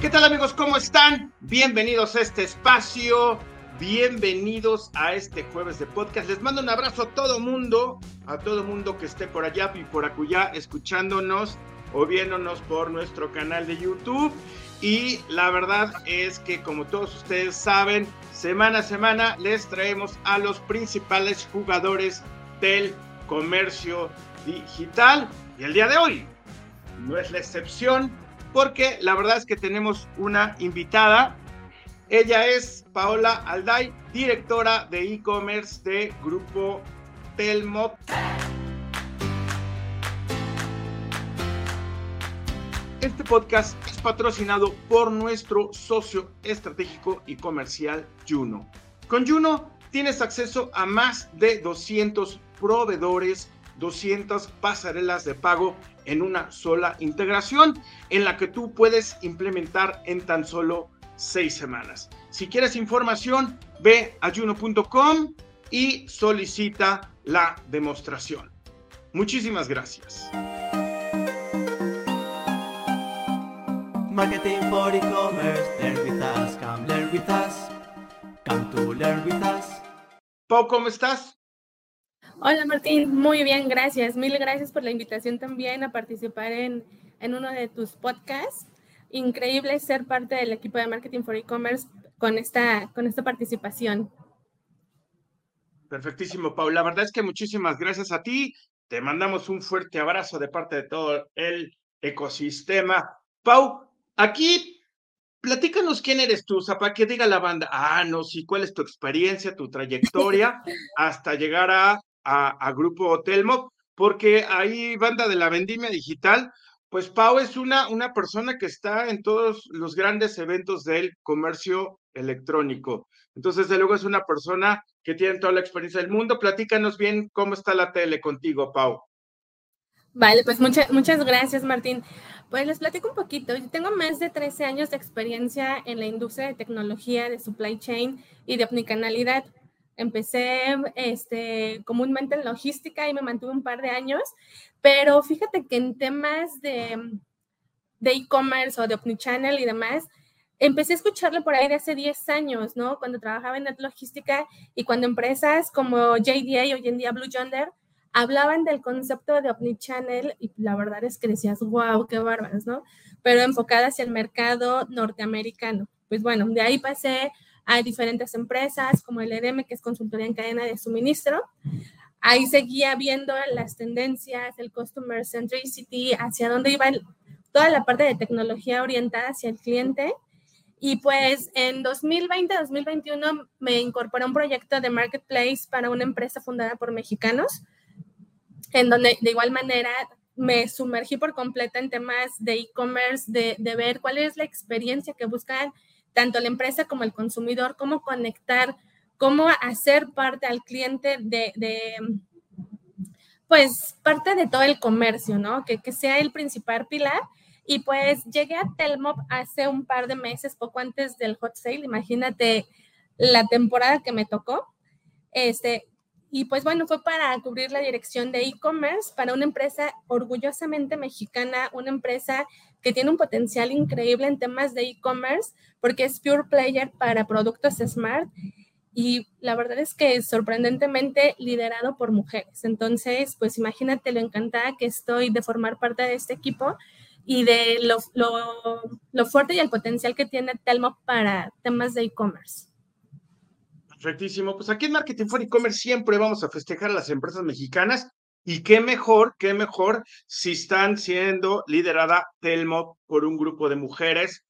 ¿Qué tal amigos? ¿Cómo están? Bienvenidos a este espacio. Bienvenidos a este jueves de podcast. Les mando un abrazo a todo mundo, a todo mundo que esté por allá y por acullá escuchándonos o viéndonos por nuestro canal de YouTube. Y la verdad es que como todos ustedes saben, semana a semana les traemos a los principales jugadores del comercio digital. Y el día de hoy no es la excepción porque la verdad es que tenemos una invitada. Ella es Paola Alday, directora de e-commerce de Grupo Telmo. Este podcast es patrocinado por nuestro socio estratégico y comercial Juno. Con Juno tienes acceso a más de 200 proveedores, 200 pasarelas de pago en una sola integración en la que tú puedes implementar en tan solo seis semanas. Si quieres información, ve a juno.com y solicita la demostración. Muchísimas gracias. Marketing for e-commerce, learn with us, come learn with us, come to learn with us. Pau, ¿cómo estás? Hola Martín, muy bien, gracias. Mil gracias por la invitación también a participar en, en uno de tus podcasts. Increíble ser parte del equipo de Marketing for E-Commerce con esta, con esta participación. Perfectísimo, Pau. La verdad es que muchísimas gracias a ti. Te mandamos un fuerte abrazo de parte de todo el ecosistema. Pau, aquí platícanos quién eres tú, o sea, para que diga la banda, ah, no, sí, cuál es tu experiencia, tu trayectoria hasta llegar a a, Grupo Telmo, porque ahí, banda de la vendimia digital, pues Pau es una, una persona que está en todos los grandes eventos del comercio electrónico. Entonces, de luego es una persona que tiene toda la experiencia del mundo. Platícanos bien cómo está la tele contigo, Pau. Vale, pues muchas muchas gracias, Martín. Pues les platico un poquito. Yo tengo más de 13 años de experiencia en la industria de tecnología, de supply chain y de omnicanalidad. Empecé este, comúnmente en logística y me mantuve un par de años, pero fíjate que en temas de de e-commerce o de omnichannel y demás, empecé a escucharlo por ahí de hace 10 años, ¿no? Cuando trabajaba en logística y cuando empresas como JDA, hoy en día Blue Yonder, hablaban del concepto de omnichannel y la verdad es que decías, wow, qué bárbaros, ¿no? Pero enfocada hacia el mercado norteamericano. Pues bueno, de ahí pasé hay diferentes empresas como el EDM, que es consultoría en cadena de suministro. Ahí seguía viendo las tendencias, el customer centricity, hacia dónde iba toda la parte de tecnología orientada hacia el cliente. Y pues en 2020-2021 me incorporé a un proyecto de marketplace para una empresa fundada por mexicanos, en donde de igual manera me sumergí por completo en temas de e-commerce, de, de, ver cuál es la experiencia que buscan tanto la empresa como el consumidor, cómo conectar, cómo hacer parte al cliente de, pues, parte de todo el comercio, ¿no? Que, que sea el principal pilar. Y pues llegué a Telmop hace un par de meses, poco antes del hot sale, imagínate la temporada que me tocó. Este, y pues bueno, fue para cubrir la dirección de e-commerce para una empresa orgullosamente mexicana, una empresa que tiene un potencial increíble en temas de e-commerce porque es pure player para productos smart y la verdad es que sorprendentemente liderado por mujeres. Entonces, pues imagínate lo encantada que estoy de formar parte de este equipo y de lo, lo, lo fuerte y el potencial que tiene Telmo para temas de e-commerce. Perfectísimo. Pues aquí en Marketing for E-Commerce siempre vamos a festejar a las empresas mexicanas y qué mejor, qué mejor si están siendo liderada Telmo por un grupo de mujeres,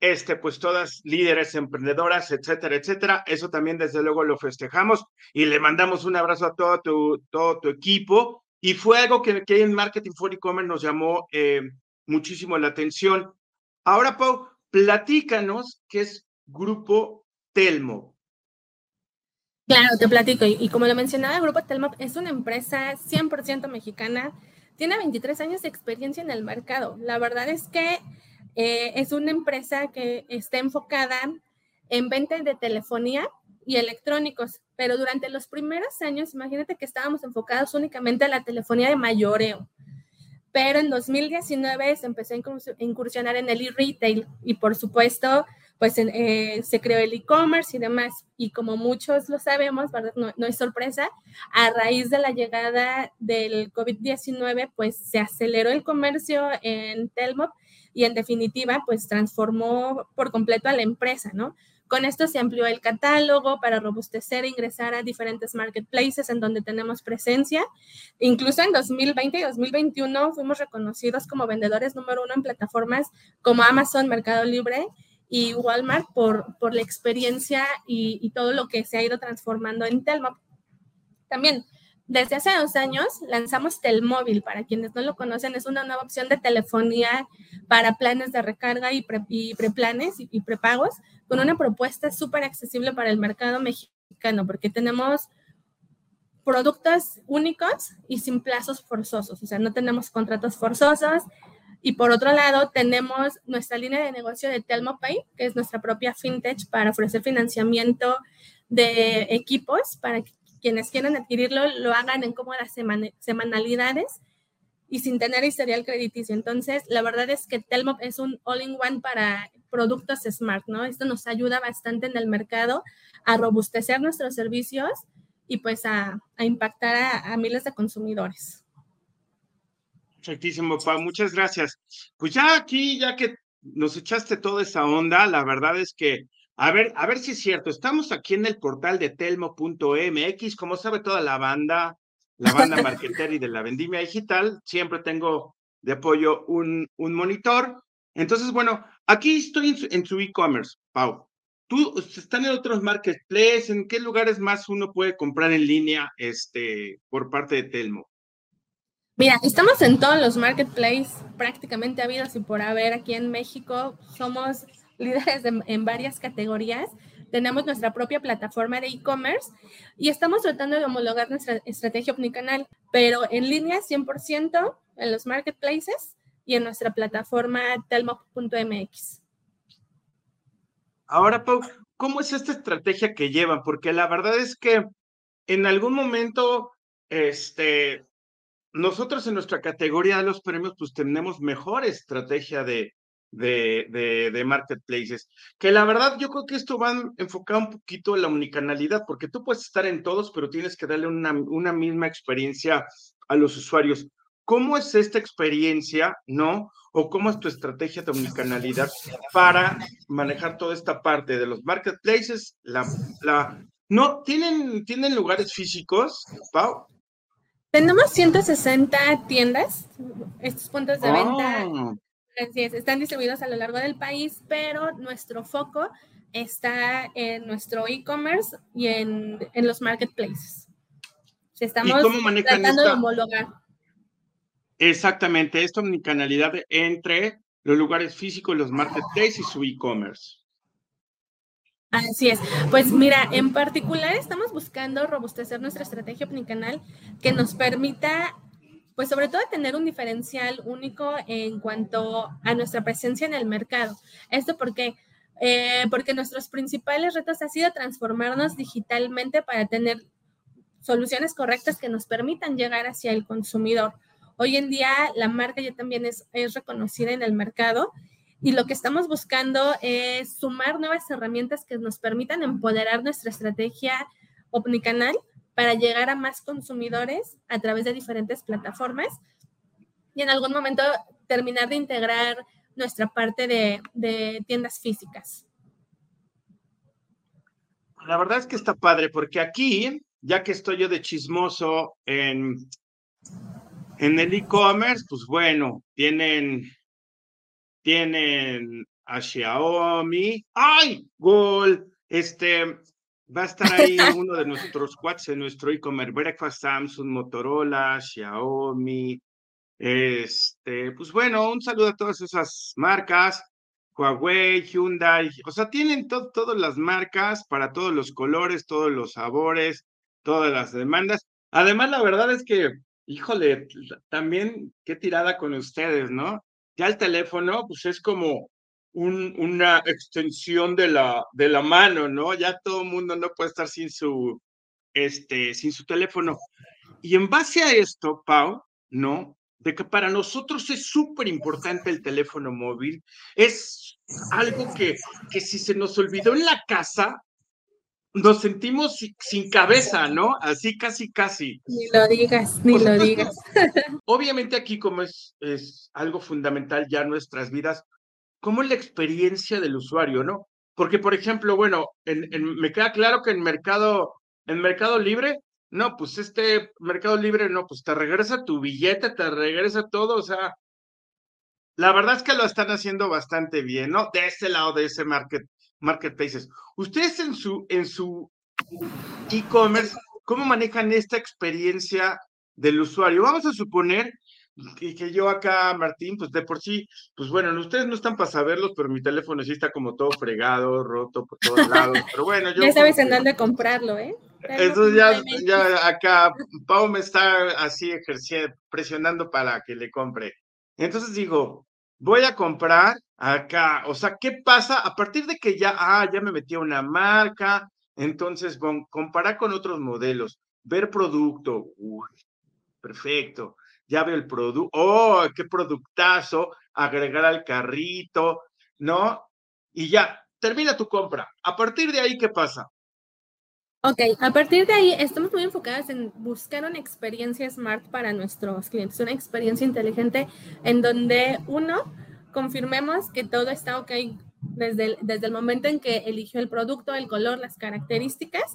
este, pues todas líderes emprendedoras, etcétera, etcétera. Eso también desde luego lo festejamos y le mandamos un abrazo a todo tu, todo tu equipo. Y fue algo que, en Marketing for E-Commerce nos llamó eh, muchísimo la atención. Ahora, Pau, platícanos qué es Grupo Telmo. Claro, te platico. Y, como lo mencionaba, Grupo Telmop es una empresa 100% mexicana. Tiene 23 años de experiencia en el mercado. La verdad es que eh, es una empresa que está enfocada en venta de telefonía y electrónicos, pero durante los primeros años, imagínate que estábamos enfocados únicamente a la telefonía de mayoreo. pero en 2019 se empezó a incursionar en el e-retail y por supuesto, pues eh, se creó el e-commerce y demás. Y como muchos lo sabemos, ¿verdad? No, es sorpresa, a raíz de la llegada del COVID-19, pues se aceleró el comercio en Telmo y en definitiva, pues transformó por completo a la empresa, ¿no? Con esto se amplió el catálogo para robustecer e ingresar a diferentes marketplaces en donde tenemos presencia. Incluso en 2020 y 2021 fuimos reconocidos como vendedores número uno en plataformas como Amazon, Mercado Libre y Walmart por, por la experiencia y, y todo lo que se ha ido transformando en Telmo. También desde hace dos años lanzamos Telmóvil. Para quienes no lo conocen, es una nueva opción de telefonía para planes de recarga y, preplanes y, prepagos, con una propuesta súper accesible para el mercado mexicano, porque tenemos productos únicos y sin plazos forzosos, o sea, no tenemos contratos forzosos. Y por otro lado, tenemos nuestra línea de negocio de Telmo Pay, que es nuestra propia fintech para ofrecer financiamiento de equipos para quienes quieran adquirirlo lo hagan en cómodas semanalidades y sin tener historial crediticio. Entonces, la verdad es que Telmo es un all-in-one para productos smart, ¿no? Esto nos ayuda bastante en el mercado a robustecer nuestros servicios y pues a, impactar a, miles de consumidores. Perfectísimo, Pa, muchas gracias. Pues ya aquí, ya que nos echaste toda esa onda, la verdad es que a ver, a ver si es cierto. Estamos aquí en el portal de telmo.mx. Como sabe toda la banda, la banda marquetera y de la vendimia digital, siempre tengo de apoyo un, un monitor. Entonces, bueno, aquí estoy en su e-commerce, Pau. ¿Tú están en otros marketplaces? ¿En qué lugares más uno puede comprar en línea este, por parte de Telmo? Mira, estamos en todos los marketplaces prácticamente habidos y por haber aquí en México. Somos líderes en varias categorías. Tenemos nuestra propia plataforma de e-commerce y estamos tratando de homologar nuestra estrategia omnicanal, pero en línea 100% en los marketplaces y en nuestra plataforma telmo.mx. Ahora, Pau, ¿cómo es esta estrategia que llevan? Porque la verdad es que en algún momento, este, nosotros en nuestra categoría de los premios, pues tenemos mejor estrategia de, de, de, marketplaces. Que la verdad yo creo que esto va enfocado un poquito en la unicanalidad, porque tú puedes estar en todos, pero tienes que darle una, una misma experiencia a los usuarios. ¿Cómo es esta experiencia, no? ¿O cómo es tu estrategia de unicanalidad para manejar toda esta parte de los marketplaces? La, la, ¿No tienen, tienen lugares físicos, Pau? Tenemos 160 tiendas, estos puntos de venta ah. Están distribuidos a lo largo del país, pero nuestro foco está en nuestro e-commerce y en, en, los marketplaces. Estamos tratando de homologar. Exactamente, esta omnicanalidad entre los lugares físicos, los marketplaces y su e-commerce. Así es. Pues mira, en particular estamos buscando robustecer nuestra estrategia omnicanal que nos permita pues sobre todo tener un diferencial único en cuanto a nuestra presencia en el mercado. ¿Esto por qué? Eh, porque nuestros principales retos ha sido transformarnos digitalmente para tener soluciones correctas que nos permitan llegar hacia el consumidor. Hoy en día la marca ya también es, es reconocida en el mercado y lo que estamos buscando es sumar nuevas herramientas que nos permitan empoderar nuestra estrategia omnicanal para llegar a más consumidores a través de diferentes plataformas y en algún momento terminar de integrar nuestra parte de, tiendas físicas. La verdad es que está padre porque aquí, ya que estoy yo de chismoso en, en el e-commerce, pues bueno, tienen, tienen a Xiaomi. ¡Ay! Gol. Este, Va a estar ahí uno de nuestros quads en nuestro e-commerce, Breakfast Samsung, Motorola, Xiaomi. Este, pues bueno, un saludo a todas esas marcas, Huawei, Hyundai, o sea, tienen todas las marcas para todos los colores, todos los sabores, todas las demandas. Además, la verdad es que, híjole, también qué tirada con ustedes, ¿no? Ya el teléfono, pues es como una extensión de la, de la mano, ¿no? Ya todo el mundo no puede estar sin su, este, sin su teléfono. Y en base a esto, Pau, ¿no? de que para nosotros es súper importante el teléfono móvil. Es algo que, que si se nos olvidó en la casa, nos sentimos sin cabeza, ¿no? Así casi, casi. Ni lo digas, ni lo digas. Obviamente aquí como es, es algo fundamental ya en nuestras vidas, como es la experiencia del usuario, ¿no? Porque, por ejemplo, bueno, en, me queda claro que en Mercado, en Mercado Libre, no, pues este Mercado Libre, no, pues te regresa tu billete, te regresa todo, o sea, la verdad es que lo están haciendo bastante bien, ¿no? De ese lado, de ese market, marketplaces. Ustedes en su en su e-commerce, ¿cómo manejan esta experiencia del usuario? Vamos a suponer que, que, yo acá, Martín, pues de por sí, pues bueno, ustedes no están para saberlos, pero mi teléfono sí está como todo fregado, roto por todos lados. Pero bueno, yo. Ya sabes en dónde comprarlo, ¿eh? Entonces ya, ya acá Pau me está así ejerciendo, presionando para que le compre. Entonces digo, voy a comprar acá, o sea, ¿qué pasa a partir de que ya, ah, ya me metí a una marca? Entonces, comparar con otros modelos, ver producto, uy, perfecto, ya veo el producto, oh, qué productazo, agregar al carrito, ¿no? Y ya, termina tu compra. A partir de ahí, ¿qué pasa? Ok, a partir de ahí estamos muy enfocados en buscar una experiencia smart para nuestros clientes, una experiencia inteligente en donde uno confirmemos que todo está ok desde el, desde el momento en que eligió el producto, el color, las características.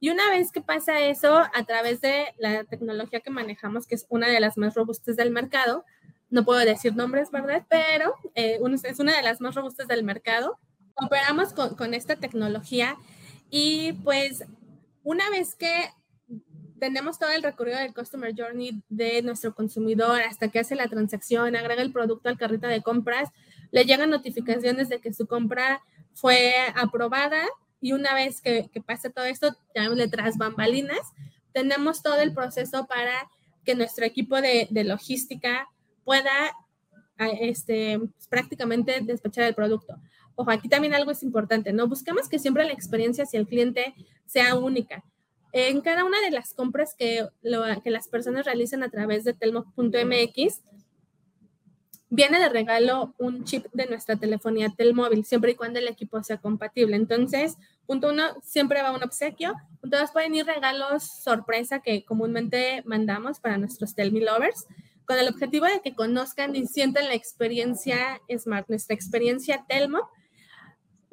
Y una vez que pasa eso, a través de la tecnología que manejamos, que es una de las más robustas del mercado, no puedo decir nombres, ¿verdad? Pero eh, es una de las más robustas del mercado. Operamos con, con esta tecnología y pues una vez que tenemos todo el recorrido del Customer Journey de nuestro consumidor hasta que hace la transacción, agrega el producto al carrito de compras, le llegan notificaciones de que su compra fue aprobada y una vez que, pase todo esto, llamémosle tras bambalinas, tenemos todo el proceso para que nuestro equipo de, de logística pueda este, pues, prácticamente despachar el producto. Ojo, aquí también algo es importante, ¿no? Buscamos que siempre la experiencia hacia el cliente sea única. En cada una de las compras que, que las personas realicen a través de telmo.mx, viene de regalo un chip de nuestra telefonía Telmóvil, siempre y cuando el equipo sea compatible. Entonces, punto uno, siempre va un obsequio. Punto dos, pueden ir regalos sorpresa que comúnmente mandamos para nuestros Telmi Lovers con el objetivo de que conozcan y sientan la experiencia Smart, nuestra experiencia Telmo,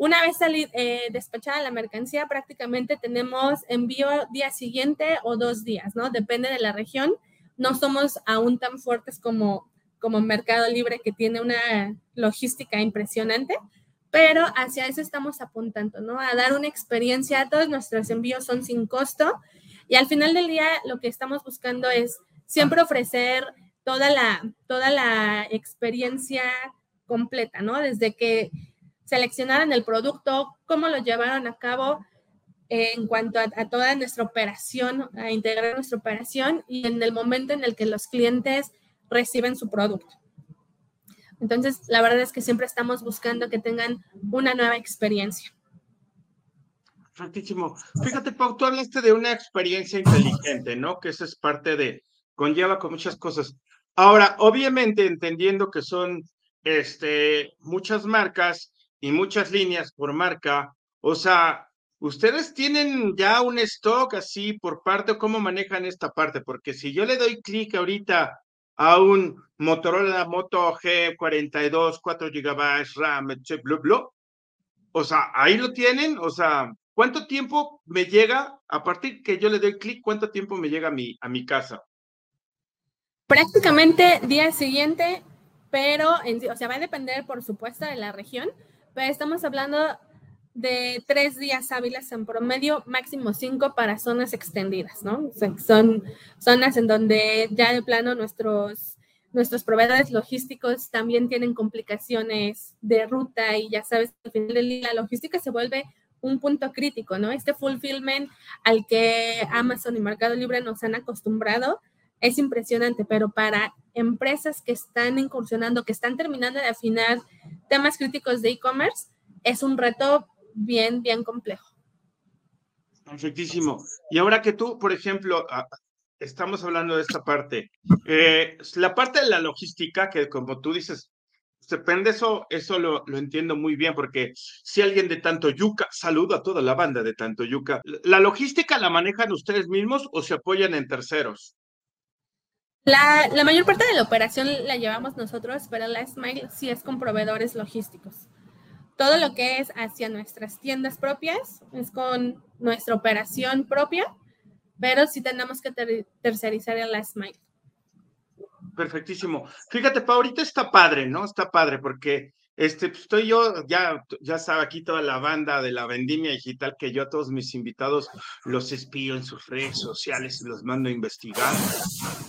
una vez salir, eh, despachada la mercancía, prácticamente tenemos envío día siguiente o dos días, ¿no? Depende de la región. No somos aún tan fuertes como, como Mercado Libre, que tiene una logística impresionante, pero hacia eso estamos apuntando, ¿no? A dar una experiencia. Todos nuestros envíos son sin costo y al final del día lo que estamos buscando es siempre ofrecer toda la, toda la experiencia completa, ¿no? Desde que seleccionaron el producto, cómo lo llevaron a cabo en cuanto a, toda nuestra operación, a integrar nuestra operación y en el momento en el que los clientes reciben su producto. Entonces, la verdad es que siempre estamos buscando que tengan una nueva experiencia. Perfectísimo. Fíjate, Pau, tú hablaste de una experiencia inteligente, ¿no? Que eso es parte de, conlleva con muchas cosas. Ahora, obviamente, entendiendo que son este, muchas marcas, y muchas líneas por marca. O sea, ¿ustedes tienen ya un stock así por parte cómo manejan esta parte? Porque si yo le doy clic ahorita a un Motorola Moto G42, 4 GB RAM, bla, bla, o sea, ahí lo tienen, o sea, ¿cuánto tiempo me llega a partir que yo le doy clic, cuánto tiempo me llega a mi, a mi casa? Prácticamente día siguiente, pero, en, o sea, va a depender, por supuesto, de la región, estamos hablando de tres días hábiles en promedio, máximo cinco para zonas extendidas, ¿no? son zonas en donde ya de plano nuestros, nuestros proveedores logísticos también tienen complicaciones de ruta y ya sabes, al final del día la logística se vuelve un punto crítico, ¿no? Este fulfillment al que Amazon y Mercado Libre nos han acostumbrado es impresionante, pero para empresas que están incursionando, que están terminando de afinar temas críticos de e-commerce, es un reto bien, bien complejo. Perfectísimo. Y ahora que tú, por ejemplo, estamos hablando de esta parte. Eh, la parte de la logística, que como tú dices, depende eso, eso lo, lo, entiendo muy bien, porque si alguien de Tanto Yuca, saludo a toda la banda de Tanto Yuca, ¿la logística la manejan ustedes mismos o se apoyan en terceros? La, la mayor parte de la operación la llevamos nosotros, pero la Smile sí es con proveedores logísticos. Todo lo que es hacia nuestras tiendas propias es con nuestra operación propia, pero sí tenemos que tercerizar el last mile. Perfectísimo. Fíjate, Pa, ahorita está padre, ¿no? Está padre porque este, pues, estoy yo, ya, ya sabe aquí toda la banda de la vendimia digital que yo a todos mis invitados los espío en sus redes sociales y los mando a investigar.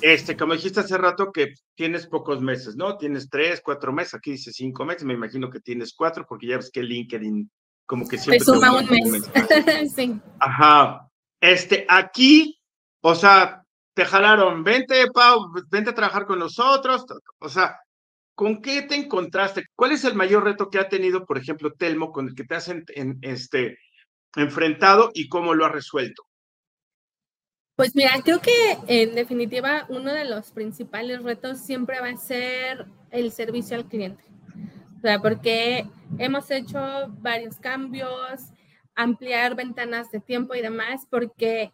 Este, como dijiste hace rato que tienes pocos meses, ¿no? Tienes tres, cuatro meses, aquí dice cinco meses, me imagino que tienes cuatro porque ya ves que LinkedIn como que siempre... suma un mes. sí. Ajá. Este, aquí, o sea, te jalaron, vente, Pau, vente a trabajar con nosotros. O sea, ¿con qué te encontraste? ¿Cuál es el mayor reto que ha tenido, por ejemplo, Telmo, con el que te has este, enfrentado y cómo lo has resuelto? Pues mira, creo que en definitiva uno de los principales retos siempre va a ser el servicio al cliente. O sea, porque hemos hecho varios cambios, ampliar ventanas de tiempo y demás, porque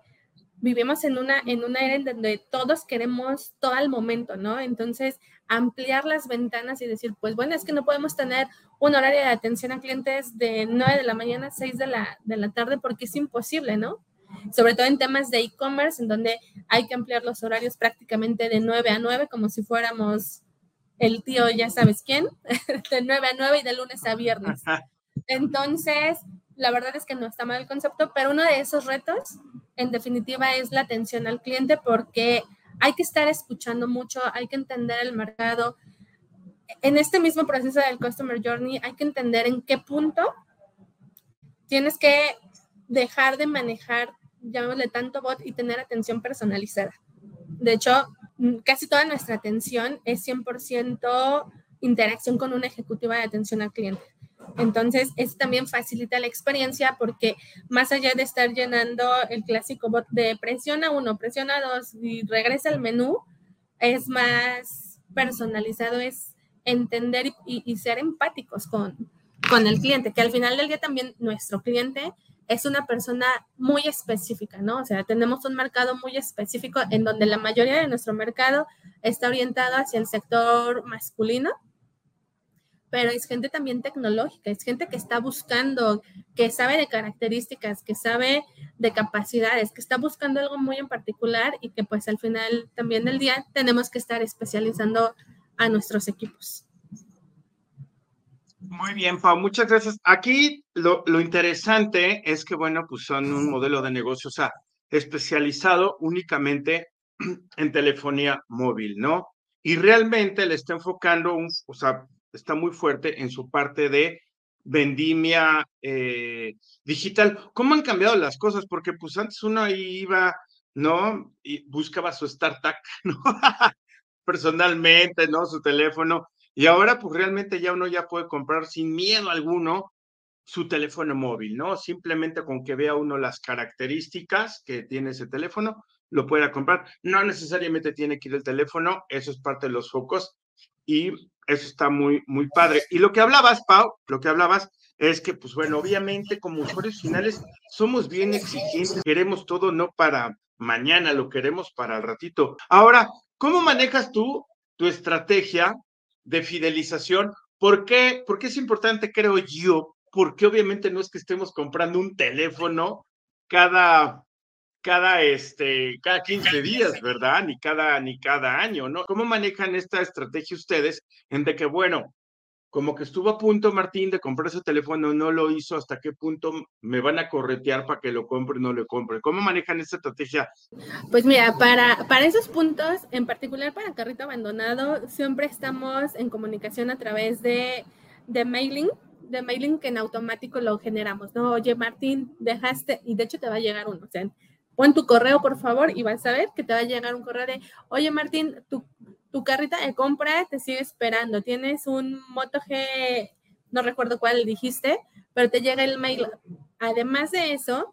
vivimos en una, en una era en donde todos queremos todo al momento, ¿no? Entonces, ampliar las ventanas y decir, pues bueno, es que no podemos tener un horario de atención a clientes de 9 de la mañana a 6 de la, de la tarde porque es imposible, ¿no? Sobre todo en temas de e-commerce, en donde hay que ampliar los horarios prácticamente de 9 a 9, como si fuéramos el tío, ya sabes quién, de 9 a 9 y de lunes a viernes. Entonces, la verdad es que no está mal el concepto, pero uno de esos retos, en definitiva, es la atención al cliente porque hay que estar escuchando mucho, hay que entender el mercado. En este mismo proceso del Customer Journey, hay que entender en qué punto tienes que dejar de manejar, llamémosle tanto bot y tener atención personalizada. De hecho, casi toda nuestra atención es 100% interacción con una ejecutiva de atención al cliente. Entonces, eso también facilita la experiencia porque más allá de estar llenando el clásico bot de presiona uno, presiona dos y regresa al menú, es más personalizado, es entender y, ser empáticos con, con el cliente, que al final del día también nuestro cliente es una persona muy específica, ¿no? O sea, tenemos un mercado muy específico en donde la mayoría de nuestro mercado está orientado hacia el sector masculino pero es gente también tecnológica, es gente que está buscando, que sabe de características, que sabe de capacidades, que está buscando algo muy en particular y que pues al final también del día tenemos que estar especializando a nuestros equipos. Muy bien, Pau, muchas gracias. Aquí lo, lo interesante es que, bueno, pues son un modelo de negocio, o sea, especializado únicamente en telefonía móvil, ¿no? Y realmente le está enfocando, un, o sea, está muy fuerte en su parte de vendimia eh, digital. ¿Cómo han cambiado las cosas? Porque pues antes uno iba, ¿no? Y buscaba su startup, ¿no? Personalmente, ¿no? Su teléfono. Y ahora pues realmente ya uno ya puede comprar sin miedo alguno su teléfono móvil, ¿no? Simplemente con que vea uno las características que tiene ese teléfono, lo pueda comprar. No necesariamente tiene que ir el teléfono, eso es parte de los focos. Y eso está muy, muy padre. Y lo que hablabas, Pau, lo que hablabas es que, pues bueno, obviamente como usuarios finales somos bien exigentes, queremos todo no para mañana, lo queremos para el ratito. Ahora, ¿cómo manejas tú tu estrategia de fidelización? ¿Por qué? Porque es importante, creo yo, porque obviamente no es que estemos comprando un teléfono cada cada, este, cada 15 días, ¿verdad? Ni cada, ni cada año, ¿no? ¿Cómo manejan esta estrategia ustedes en de que, bueno, como que estuvo a punto Martín de comprar ese teléfono, no lo hizo, hasta qué punto me van a corretear para que lo compre o no lo compre. ¿Cómo manejan esta estrategia? Pues mira, para, para esos puntos, en particular para carrito abandonado, siempre estamos en comunicación a través de, de mailing, de mailing que en automático lo generamos, ¿no? Oye, Martín, dejaste, y de hecho te va a llegar uno, o sea, Pon tu correo, por favor, y vas a ver que te va a llegar un correo de, oye Martín, tu, tu carrita de compra te sigue esperando. Tienes un Moto G, no recuerdo cuál dijiste, pero te llega el mail. Además de eso,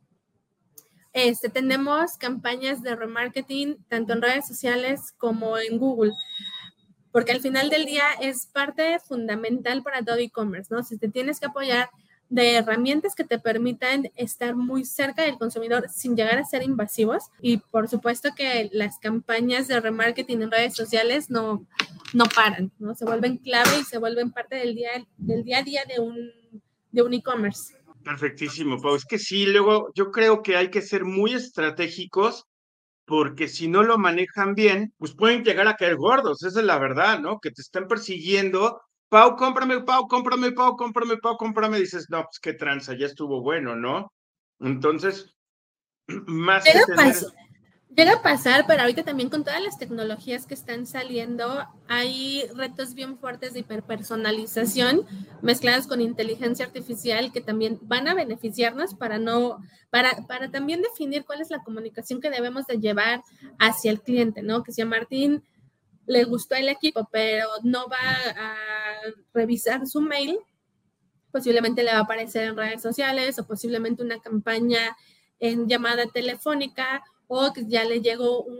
Este, tenemos campañas de remarketing tanto en redes sociales como en Google, porque al final del día es parte fundamental para todo e-commerce, ¿no? Si te tienes que apoyar de herramientas que te permitan estar muy cerca del consumidor sin llegar a ser invasivos. Y por supuesto que las campañas de remarketing en redes sociales no, no paran, ¿no? Se vuelven clave y se vuelven parte del día, del día a día de un, de un e-commerce. Perfectísimo, Pau. Es que sí, luego yo creo que hay que ser muy estratégicos porque si no lo manejan bien, pues pueden llegar a caer gordos, esa es la verdad, ¿no? Que te están persiguiendo Pau, cómprame, Pau, cómprame, Pau, cómprame, Pau, cómprame. Dices, no, pues qué tranza, ya estuvo bueno, ¿no? Entonces, más llega, que tener... llega a pasar, pero ahorita también con todas las tecnologías que están saliendo, hay retos bien fuertes de hiperpersonalización mezcladas con inteligencia artificial que también van a beneficiarnos para no, para, para también definir cuál es la comunicación que debemos de llevar hacia el cliente, ¿no? Que si a Martín le gustó el equipo, pero no va a revisar su mail, posiblemente le va a aparecer en redes sociales o posiblemente una campaña en llamada telefónica o que ya le llegó un,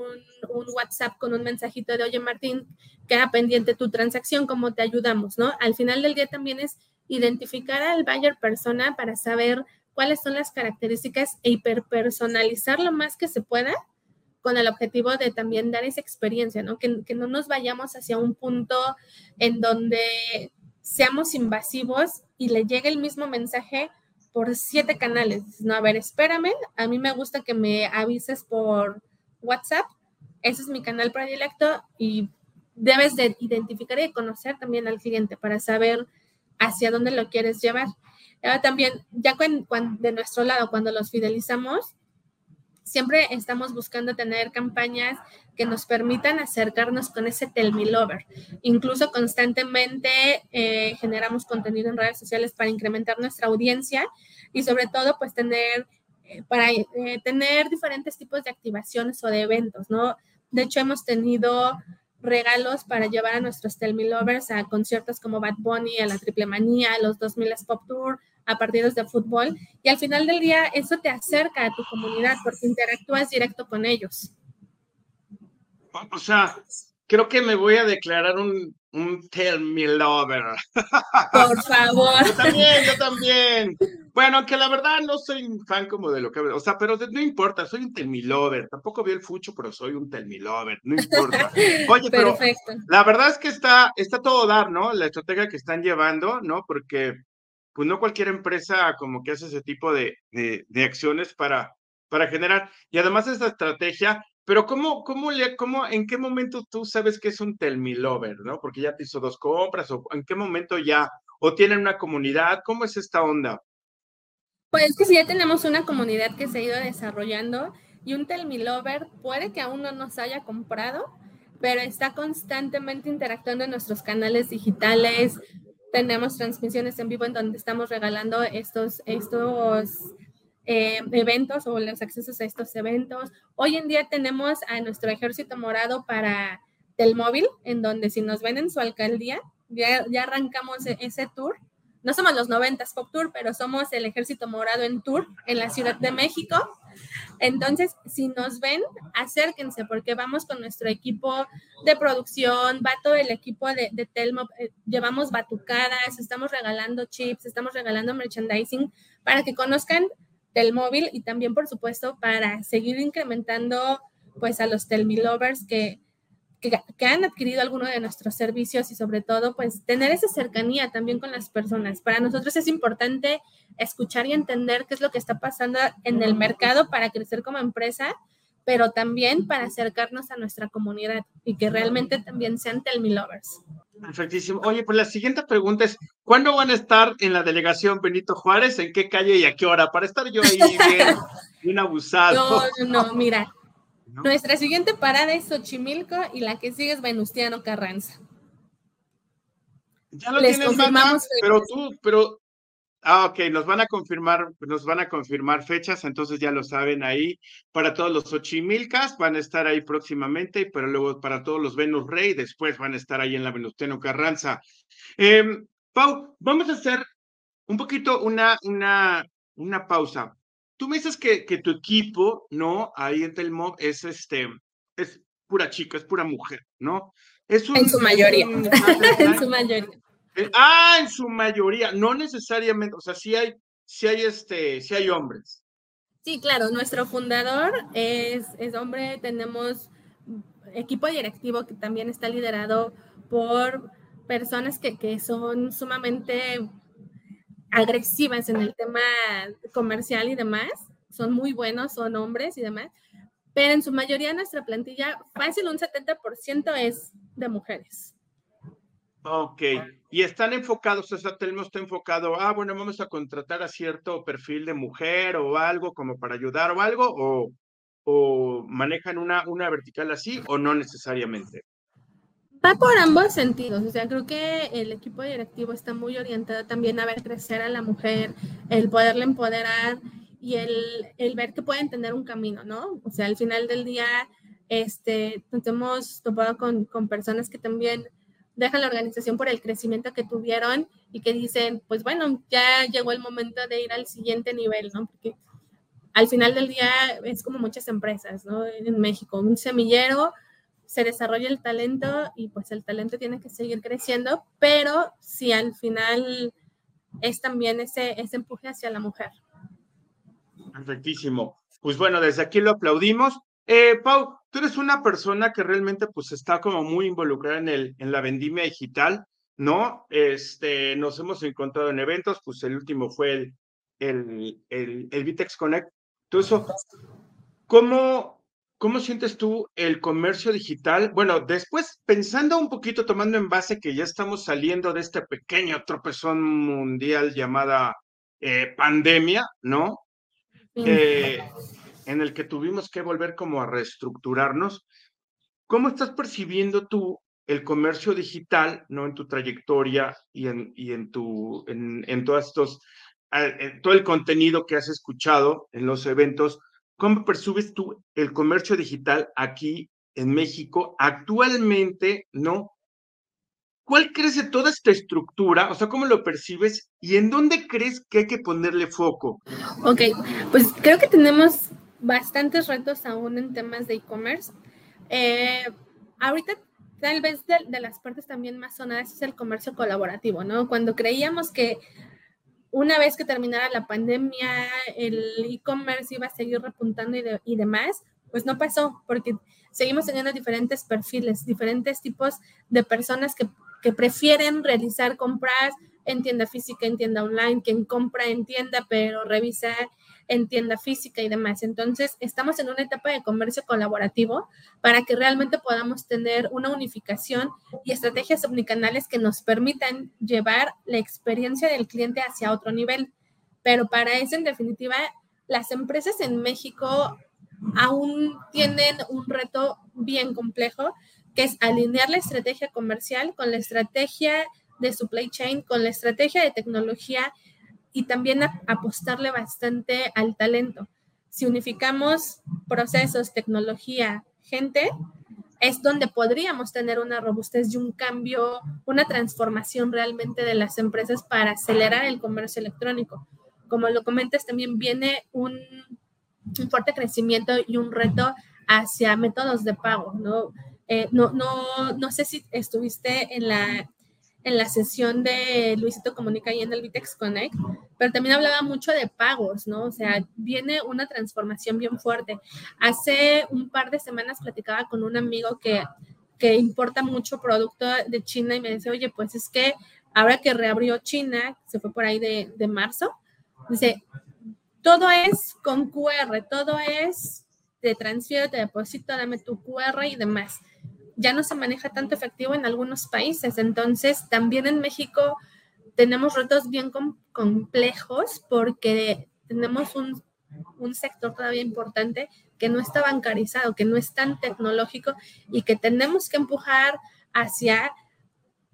WhatsApp con un mensajito de, oye Martín, queda pendiente tu transacción, ¿cómo te ayudamos? ¿no? Al final del día también es identificar al buyer persona para saber cuáles son las características e hiperpersonalizar lo más que se pueda con el objetivo de también dar esa experiencia, ¿no? Que, no nos vayamos hacia un punto en donde seamos invasivos y le llegue el mismo mensaje por siete canales. No, a ver, espérame, a mí me gusta que me avises por WhatsApp, ese es mi canal predilecto y debes de identificar y conocer también al cliente para saber hacia dónde lo quieres llevar. también, ya de nuestro lado, cuando los fidelizamos, siempre estamos buscando tener campañas que nos permitan acercarnos con ese Tell Me Lover. Incluso constantemente eh, generamos contenido en redes sociales para incrementar nuestra audiencia y sobre todo pues tener, eh, para eh, tener diferentes tipos de activaciones o de eventos, ¿no? De hecho hemos tenido regalos para llevar a nuestros Tell Me Lovers a conciertos como Bad Bunny, a la Triple Manía, a los 2000 Pop Tour, a partidos de fútbol y al final del día eso te acerca a tu comunidad porque interactúas directo con ellos. O sea, creo que me voy a declarar un, un Tell Me Lover. Por favor. Yo también, yo también. Bueno, que la verdad no soy un fan como de lo que... O sea, pero no importa, soy un Tell Me Lover. Tampoco vi el fucho, pero soy un Tell Me Lover. No importa. Oye, pero la verdad es que está, está todo dar, ¿no? La estrategia que están llevando, ¿no? Porque pues no cualquier empresa como que hace ese tipo de, de, acciones para, para generar. Y además esta estrategia, pero ¿cómo, cómo, le, cómo, en qué momento tú sabes que es un Tell Lover, ¿no? Porque ya te hizo dos compras, o en qué momento ya, o tienen una comunidad, ¿cómo es esta onda? Pues que si ya tenemos una comunidad que se ha ido desarrollando y un Tell Lover puede que aún no nos haya comprado, pero está constantemente interactuando en nuestros canales digitales, tenemos transmisiones en vivo en donde estamos regalando estos, estos eh, eventos o los accesos a estos eventos. Hoy en día tenemos a nuestro ejército morado para el móvil, en donde si nos ven en su alcaldía, ya, ya arrancamos e-, ese tour. No somos los 90 Pop Tour, pero somos el ejército morado en tour en la Ciudad de México entonces, si nos ven, acérquense porque vamos con nuestro equipo de producción, va todo el equipo de, Telmo, eh, llevamos batucadas, estamos regalando chips, estamos regalando merchandising para que conozcan Telmóvil y también, por supuesto, para seguir incrementando pues a los Telmi lovers que que, han adquirido alguno de nuestros servicios y sobre todo, pues tener esa cercanía también con las personas. Para nosotros es importante escuchar y entender qué es lo que está pasando en el mercado para crecer como empresa, pero también para acercarnos a nuestra comunidad y que realmente también sean Telmi Lovers. Perfectísimo. Oye, pues la siguiente pregunta es, ¿cuándo van a estar en la delegación Benito Juárez? ¿En qué calle y a qué hora? Para estar yo ahí bien, bien abusado. No, no, mira, nuestra siguiente parada es Xochimilco y la que sigue es Venustiano Carranza. Ya lo Les confirmamos. pero tú, pero, ah, ok, nos van a confirmar, nos van a confirmar fechas, entonces ya lo saben ahí. Para todos los Xochimilcas van a estar ahí próximamente, pero luego para todos los Venus Rey, después van a estar ahí en la Venustiano Carranza. Em, Pau, vamos a hacer un poquito una, una, una pausa. Tú me dices que, que tu equipo, ¿no? Ahí en Telmo es este, es pura chica, es pura mujer, ¿no? Es en su mayoría. en su mayoría. Ah, en su mayoría, no necesariamente, o sea, sí hay, sí hay este, sí hay hombres. Sí, claro, nuestro fundador es, es hombre, tenemos equipo directivo que también está liderado por personas que, que son sumamente agresivas en el tema comercial y demás, son muy buenos, son hombres y demás, pero en su mayoría nuestra plantilla, fácil un 70% es de mujeres. Ok, y están enfocados, o sea, tenemos está enfocado, ah, bueno, vamos a contratar a cierto perfil de mujer o algo como para ayudar o algo, o, o manejan una, una vertical así o no necesariamente. Va por ambos sentidos, o sea, creo que el equipo directivo está muy orientado también a ver crecer a la mujer, el poderle empoderar y el, el ver que pueden tener un camino, ¿no? O sea, al final del día, este, nos hemos topado con, con personas que también dejan la organización por el crecimiento que tuvieron y que dicen, pues bueno, ya llegó el momento de ir al siguiente nivel, ¿no? Porque al final del día es como muchas empresas, ¿no? En México, un semillero se desarrolla el talento y pues el talento tiene que seguir creciendo, pero si al final es también ese, ese empuje hacia la mujer. Perfectísimo. Pues bueno, desde aquí lo aplaudimos. Eh, Pau, tú eres una persona que realmente pues está como muy involucrada en, el, en la vendimia digital, ¿no? Este, nos hemos encontrado en eventos, pues el último fue el, el, el, el Vitex Connect. Todo ¿cómo, ¿Cómo sientes tú el comercio digital? Bueno, después pensando un poquito, tomando en base que ya estamos saliendo de este pequeño tropezón mundial llamada eh, pandemia, ¿no? Eh, en el que tuvimos que volver como a reestructurarnos. ¿Cómo estás percibiendo tú el comercio digital, ¿no? En tu trayectoria y en, y en tu, en, en todos estos, eh, en todo el contenido que has escuchado en los eventos ¿Cómo percibes tú el comercio digital aquí en México actualmente, no? ¿Cuál crees de toda esta estructura? O sea, ¿cómo lo percibes y en dónde crees que hay que ponerle foco? Ok, pues creo que tenemos bastantes retos aún en temas de e-commerce. Eh, ahorita tal vez de, de, las partes también más sonadas es el comercio colaborativo, ¿no? Cuando creíamos que una vez que terminara la pandemia, el e-commerce iba a seguir repuntando y, y, demás, pues no pasó, porque seguimos teniendo diferentes perfiles, diferentes tipos de personas que, que prefieren realizar compras en tienda física, en tienda online, quien compra en tienda, pero revisa en tienda física y demás. Entonces, estamos en una etapa de comercio colaborativo para que realmente podamos tener una unificación y estrategias omnicanales que nos permitan llevar la experiencia del cliente hacia otro nivel. Pero para eso, en definitiva, las empresas en México aún tienen un reto bien complejo, que es alinear la estrategia comercial con la estrategia de supply chain, con la estrategia de tecnología y también apostarle bastante al talento. Si unificamos procesos, tecnología, gente, es donde podríamos tener una robustez y un cambio, una transformación realmente de las empresas para acelerar el comercio electrónico. Como lo comentas, también viene un, un fuerte crecimiento y un reto hacia métodos de pago, ¿no? Eh, no, no, no sé si estuviste en la en la sesión de Luisito Comunica y en el Vitex Connect, pero también hablaba mucho de pagos, ¿no? O sea, viene una transformación bien fuerte. Hace un par de semanas platicaba con un amigo que, que importa mucho producto de China y me dice, oye, pues es que ahora que reabrió China, se fue por ahí de, de marzo, dice, todo es con QR, todo es te transfiero, te deposito, dame tu QR y demás ya no se maneja tanto efectivo en algunos países. Entonces, también en México tenemos retos bien com complejos porque tenemos un, un, sector todavía importante que no está bancarizado, que no es tan tecnológico y que tenemos que empujar hacia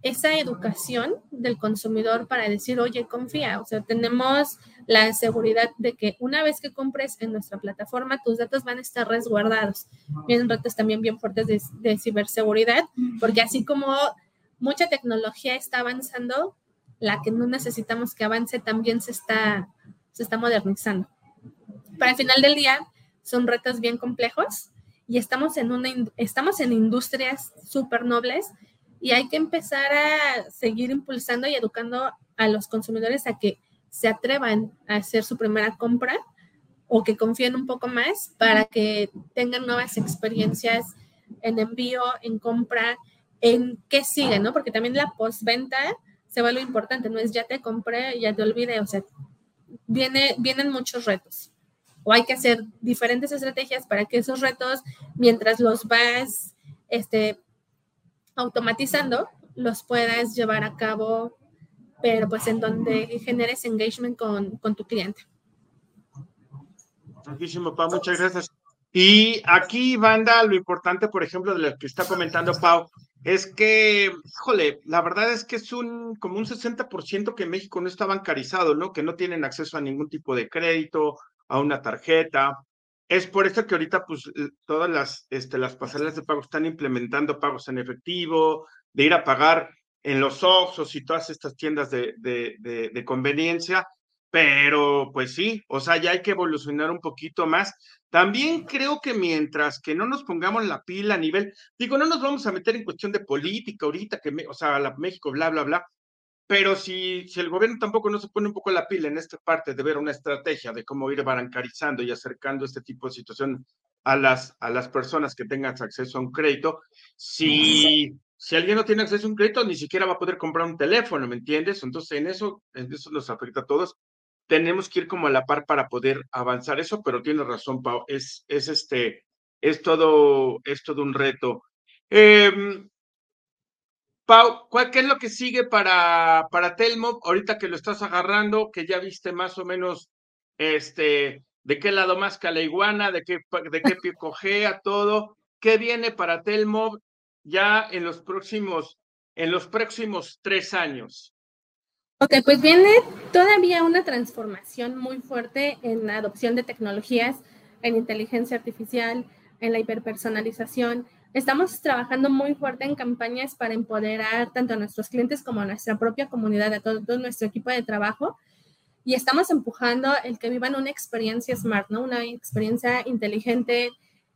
esa educación del consumidor para decir, oye, confía, o sea, tenemos la seguridad de que una vez que compres en nuestra plataforma, tus datos van a estar resguardados. Vienen retos también bien fuertes de, de ciberseguridad, porque así como mucha tecnología está avanzando, la que no necesitamos que avance también se está, se está modernizando. Para el final del día, son retos bien complejos y estamos en, una, estamos en industrias súper nobles y hay que empezar a seguir impulsando y educando a los consumidores a que se atrevan a hacer su primera compra o que confíen un poco más para que tengan nuevas experiencias en envío, en compra, en qué sigue, ¿no? Porque también la postventa se vuelve importante, no es ya te compré, ya te olvidé, o sea, viene, vienen muchos retos. O hay que hacer diferentes estrategias para que esos retos, mientras los vas este, automatizando, los puedas llevar a cabo, pero pues en donde generes engagement con, con tu cliente. Muchísimo, Pau, muchas gracias. Y aquí, banda, lo importante, por ejemplo, de lo que está comentando Pau, es que, híjole, la verdad es que es un como un 60% que México no está bancarizado, ¿no? Que no tienen acceso a ningún tipo de crédito, a una tarjeta. Es por eso que ahorita, pues, todas las, este, las pasarelas de pago están implementando pagos en efectivo, de ir a pagar en los Oxos y todas estas tiendas de, de, conveniencia, pero pues sí, o sea, ya hay que evolucionar un poquito más. También creo que mientras que no nos pongamos la pila a nivel, digo, no nos vamos a meter en cuestión de política ahorita, que, o sea, la México, bla, bla, bla, pero si, si el gobierno tampoco no se pone un poco la pila en esta parte de ver una estrategia de cómo ir bancarizando y acercando este tipo de situación a las, a las personas que tengan acceso a un crédito, si, si alguien no tiene acceso a un crédito, ni siquiera va a poder comprar un teléfono, ¿me entiendes? Entonces, en eso, en eso nos afecta a todos tenemos que ir como a la par para poder avanzar eso, pero tiene razón, Pau, es, es este, es todo, es todo un reto. Em, Pau, ¿cuál, ¿qué es lo que sigue para, para Telmo? Ahorita que lo estás agarrando, que ya viste más o menos este, de qué lado más que la iguana, de qué, de qué pie cogea, todo. ¿Qué viene para Telmo ya en los próximos, en los próximos tres años? Ok, pues viene todavía una transformación muy fuerte en la adopción de tecnologías, en inteligencia artificial, en la hiperpersonalización. Estamos trabajando muy fuerte en campañas para empoderar tanto a nuestros clientes como a nuestra propia comunidad, a todo, nuestro equipo de trabajo. Y estamos empujando el que vivan una experiencia smart, ¿no? Una experiencia inteligente,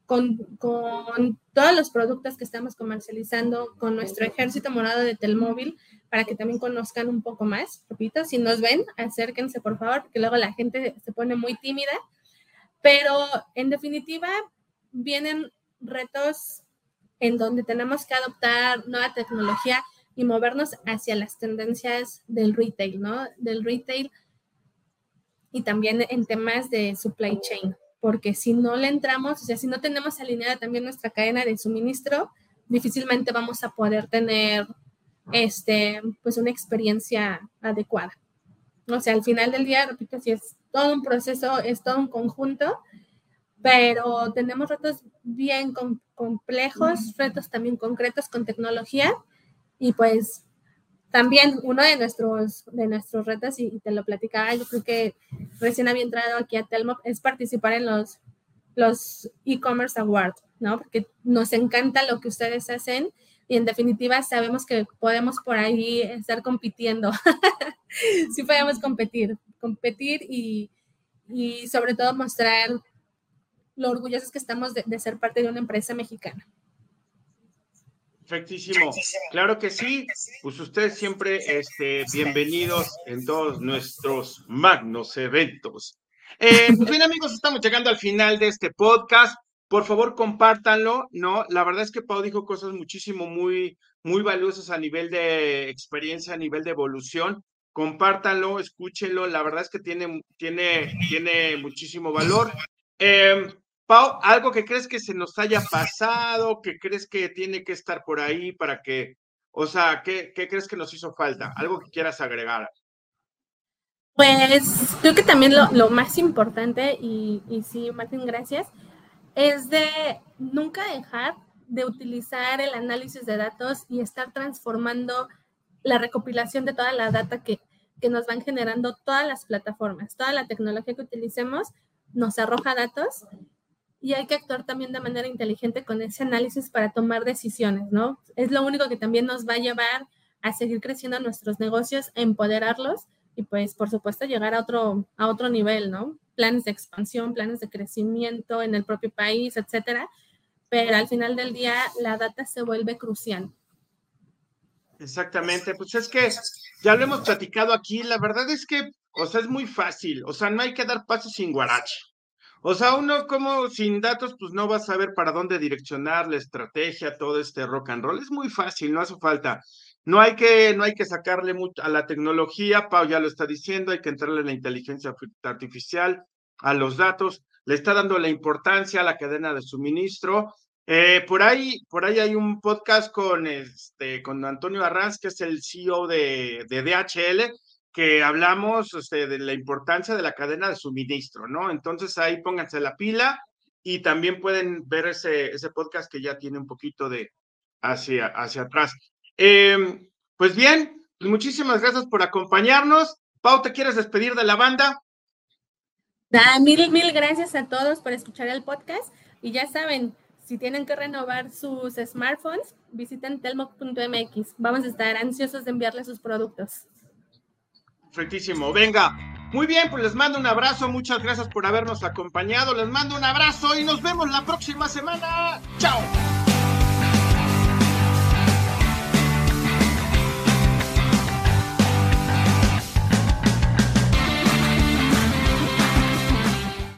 con, con, todos los productos que estamos comercializando, con nuestro ejército morado de Telmóvil, para que también conozcan un poco más. Repito, si nos ven, acérquense por favor, porque luego la gente se pone muy tímida. Pero en definitiva, vienen retos en donde tenemos que adoptar nueva tecnología y movernos hacia las tendencias del retail, ¿no? Del retail y también en temas de supply chain porque si no le entramos, o sea, si no tenemos alineada también nuestra cadena de suministro, difícilmente vamos a poder tener este, pues una experiencia adecuada. O sea, al final del día, repito, si es todo un proceso, es todo un conjunto, pero tenemos retos bien complejos, retos también concretos con tecnología y pues también uno de nuestros, de nuestros retos, y, te lo platicaba, yo creo que recién había entrado aquí a Telmo, es participar en los los e-commerce awards, ¿no? Porque nos encanta lo que ustedes hacen y en definitiva sabemos que podemos por ahí estar compitiendo. sí podemos competir, competir y, y, sobre todo mostrar lo orgullosos que estamos de ser parte de una empresa mexicana. Perfectísimo. Claro que sí. Pues ustedes siempre este, bienvenidos en todos nuestros magnos eventos. Eh, pues bien, amigos, estamos llegando al final de este podcast. Por favor, compártanlo, ¿no? La verdad es que Pau dijo cosas muchísimo muy, muy valiosas a nivel de experiencia, a nivel de evolución. Compártanlo, escúchenlo. La verdad es que tiene, tiene, tiene muchísimo valor. Eh, Pau, algo que crees que se nos haya pasado, que crees que tiene que estar por ahí para que, o sea, ¿qué, crees que nos hizo falta? Algo que quieras agregar. Pues creo que también lo, más importante, y, y sí, Martín, gracias, es de nunca dejar de utilizar el análisis de datos y estar transformando la recopilación de toda la data que, que nos van generando todas las plataformas, toda la tecnología que utilicemos nos arroja datos y hay que actuar también de manera inteligente con ese análisis para tomar decisiones, ¿no? Es lo único que también nos va a llevar a seguir creciendo nuestros negocios, empoderarlos y pues por supuesto llegar a otro, a otro nivel, ¿no? planes de expansión, planes de crecimiento en el propio país, etcétera. Pero al final del día, la data se vuelve crucial. Exactamente, pues es que ya lo hemos platicado aquí, la verdad es que, o sea, es muy fácil, o sea, no hay que dar pasos sin guarache. O sea, uno como sin datos, pues no va a saber para dónde direccionar la estrategia, todo este rock and roll. Es muy fácil, no hace falta. No hay que, no hay que sacarle mucho a la tecnología, Pau ya lo está diciendo, hay que entrarle en la inteligencia artificial, a los datos, le está dando la importancia a la cadena de suministro eh, por, ahí, por ahí hay un podcast con, este, con Antonio Arranz, que es el CEO de, de DHL, que hablamos este, de la importancia de la cadena de suministro, ¿no? Entonces ahí pónganse la pila y también pueden ver ese, ese podcast que ya tiene un poquito de hacia, hacia atrás. Em, pues bien, pues muchísimas gracias por acompañarnos. Pau, ¿te quieres despedir de la banda? mil, mil gracias a todos por escuchar el podcast y ya saben, si tienen que renovar sus smartphones, visiten telmo.mx. Vamos a estar ansiosos de enviarles sus productos. Perfectísimo, venga. Muy bien, pues les mando un abrazo, muchas gracias por habernos acompañado, les mando un abrazo y nos vemos la próxima semana. Chao.